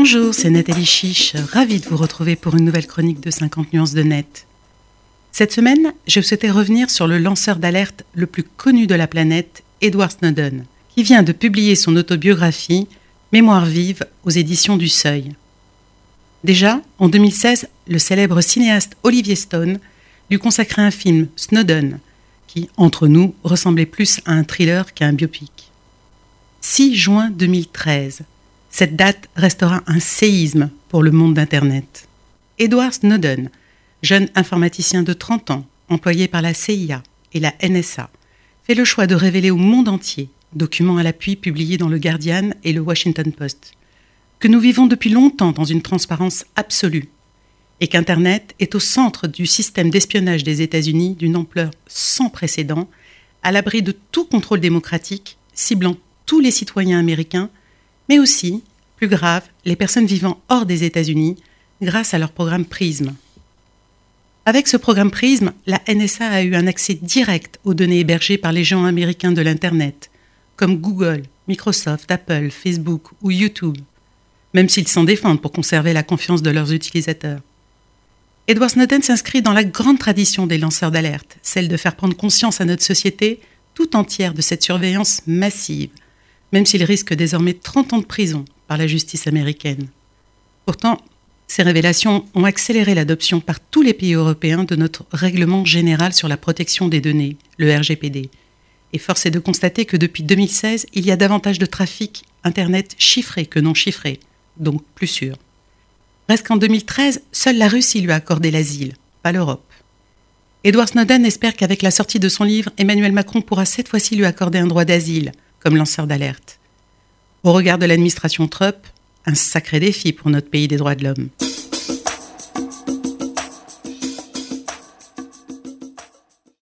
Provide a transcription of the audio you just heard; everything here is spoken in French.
Bonjour, c'est Nathalie Chiche, ravie de vous retrouver pour une nouvelle chronique de 50 nuances de net. Cette semaine, je souhaitais revenir sur le lanceur d'alerte le plus connu de la planète, Edward Snowden, qui vient de publier son autobiographie Mémoire vive aux éditions du Seuil. Déjà, en 2016, le célèbre cinéaste Olivier Stone lui consacrait un film, Snowden, qui, entre nous, ressemblait plus à un thriller qu'à un biopic. 6 juin 2013. Cette date restera un séisme pour le monde d'Internet. Edward Snowden, jeune informaticien de 30 ans, employé par la CIA et la NSA, fait le choix de révéler au monde entier, documents à l'appui publiés dans le Guardian et le Washington Post, que nous vivons depuis longtemps dans une transparence absolue et qu'Internet est au centre du système d'espionnage des États-Unis d'une ampleur sans précédent, à l'abri de tout contrôle démocratique, ciblant tous les citoyens américains, mais aussi, plus grave, les personnes vivant hors des États-Unis, grâce à leur programme PRISM. Avec ce programme PRISM, la NSA a eu un accès direct aux données hébergées par les géants américains de l'Internet, comme Google, Microsoft, Apple, Facebook ou YouTube, même s'ils s'en défendent pour conserver la confiance de leurs utilisateurs. Edward Snowden s'inscrit dans la grande tradition des lanceurs d'alerte, celle de faire prendre conscience à notre société tout entière de cette surveillance massive, même s'il risque désormais 30 ans de prison par la justice américaine. Pourtant, ces révélations ont accéléré l'adoption par tous les pays européens de notre règlement général sur la protection des données, le RGPD. Et force est de constater que depuis 2016, il y a davantage de trafic Internet chiffré que non chiffré, donc plus sûr. Reste qu'en 2013, seule la Russie lui a accordé l'asile, pas l'Europe. Edward Snowden espère qu'avec la sortie de son livre, Emmanuel Macron pourra cette fois-ci lui accorder un droit d'asile, comme lanceur d'alerte. Au regard de l'administration Trump, un sacré défi pour notre pays des droits de l'homme.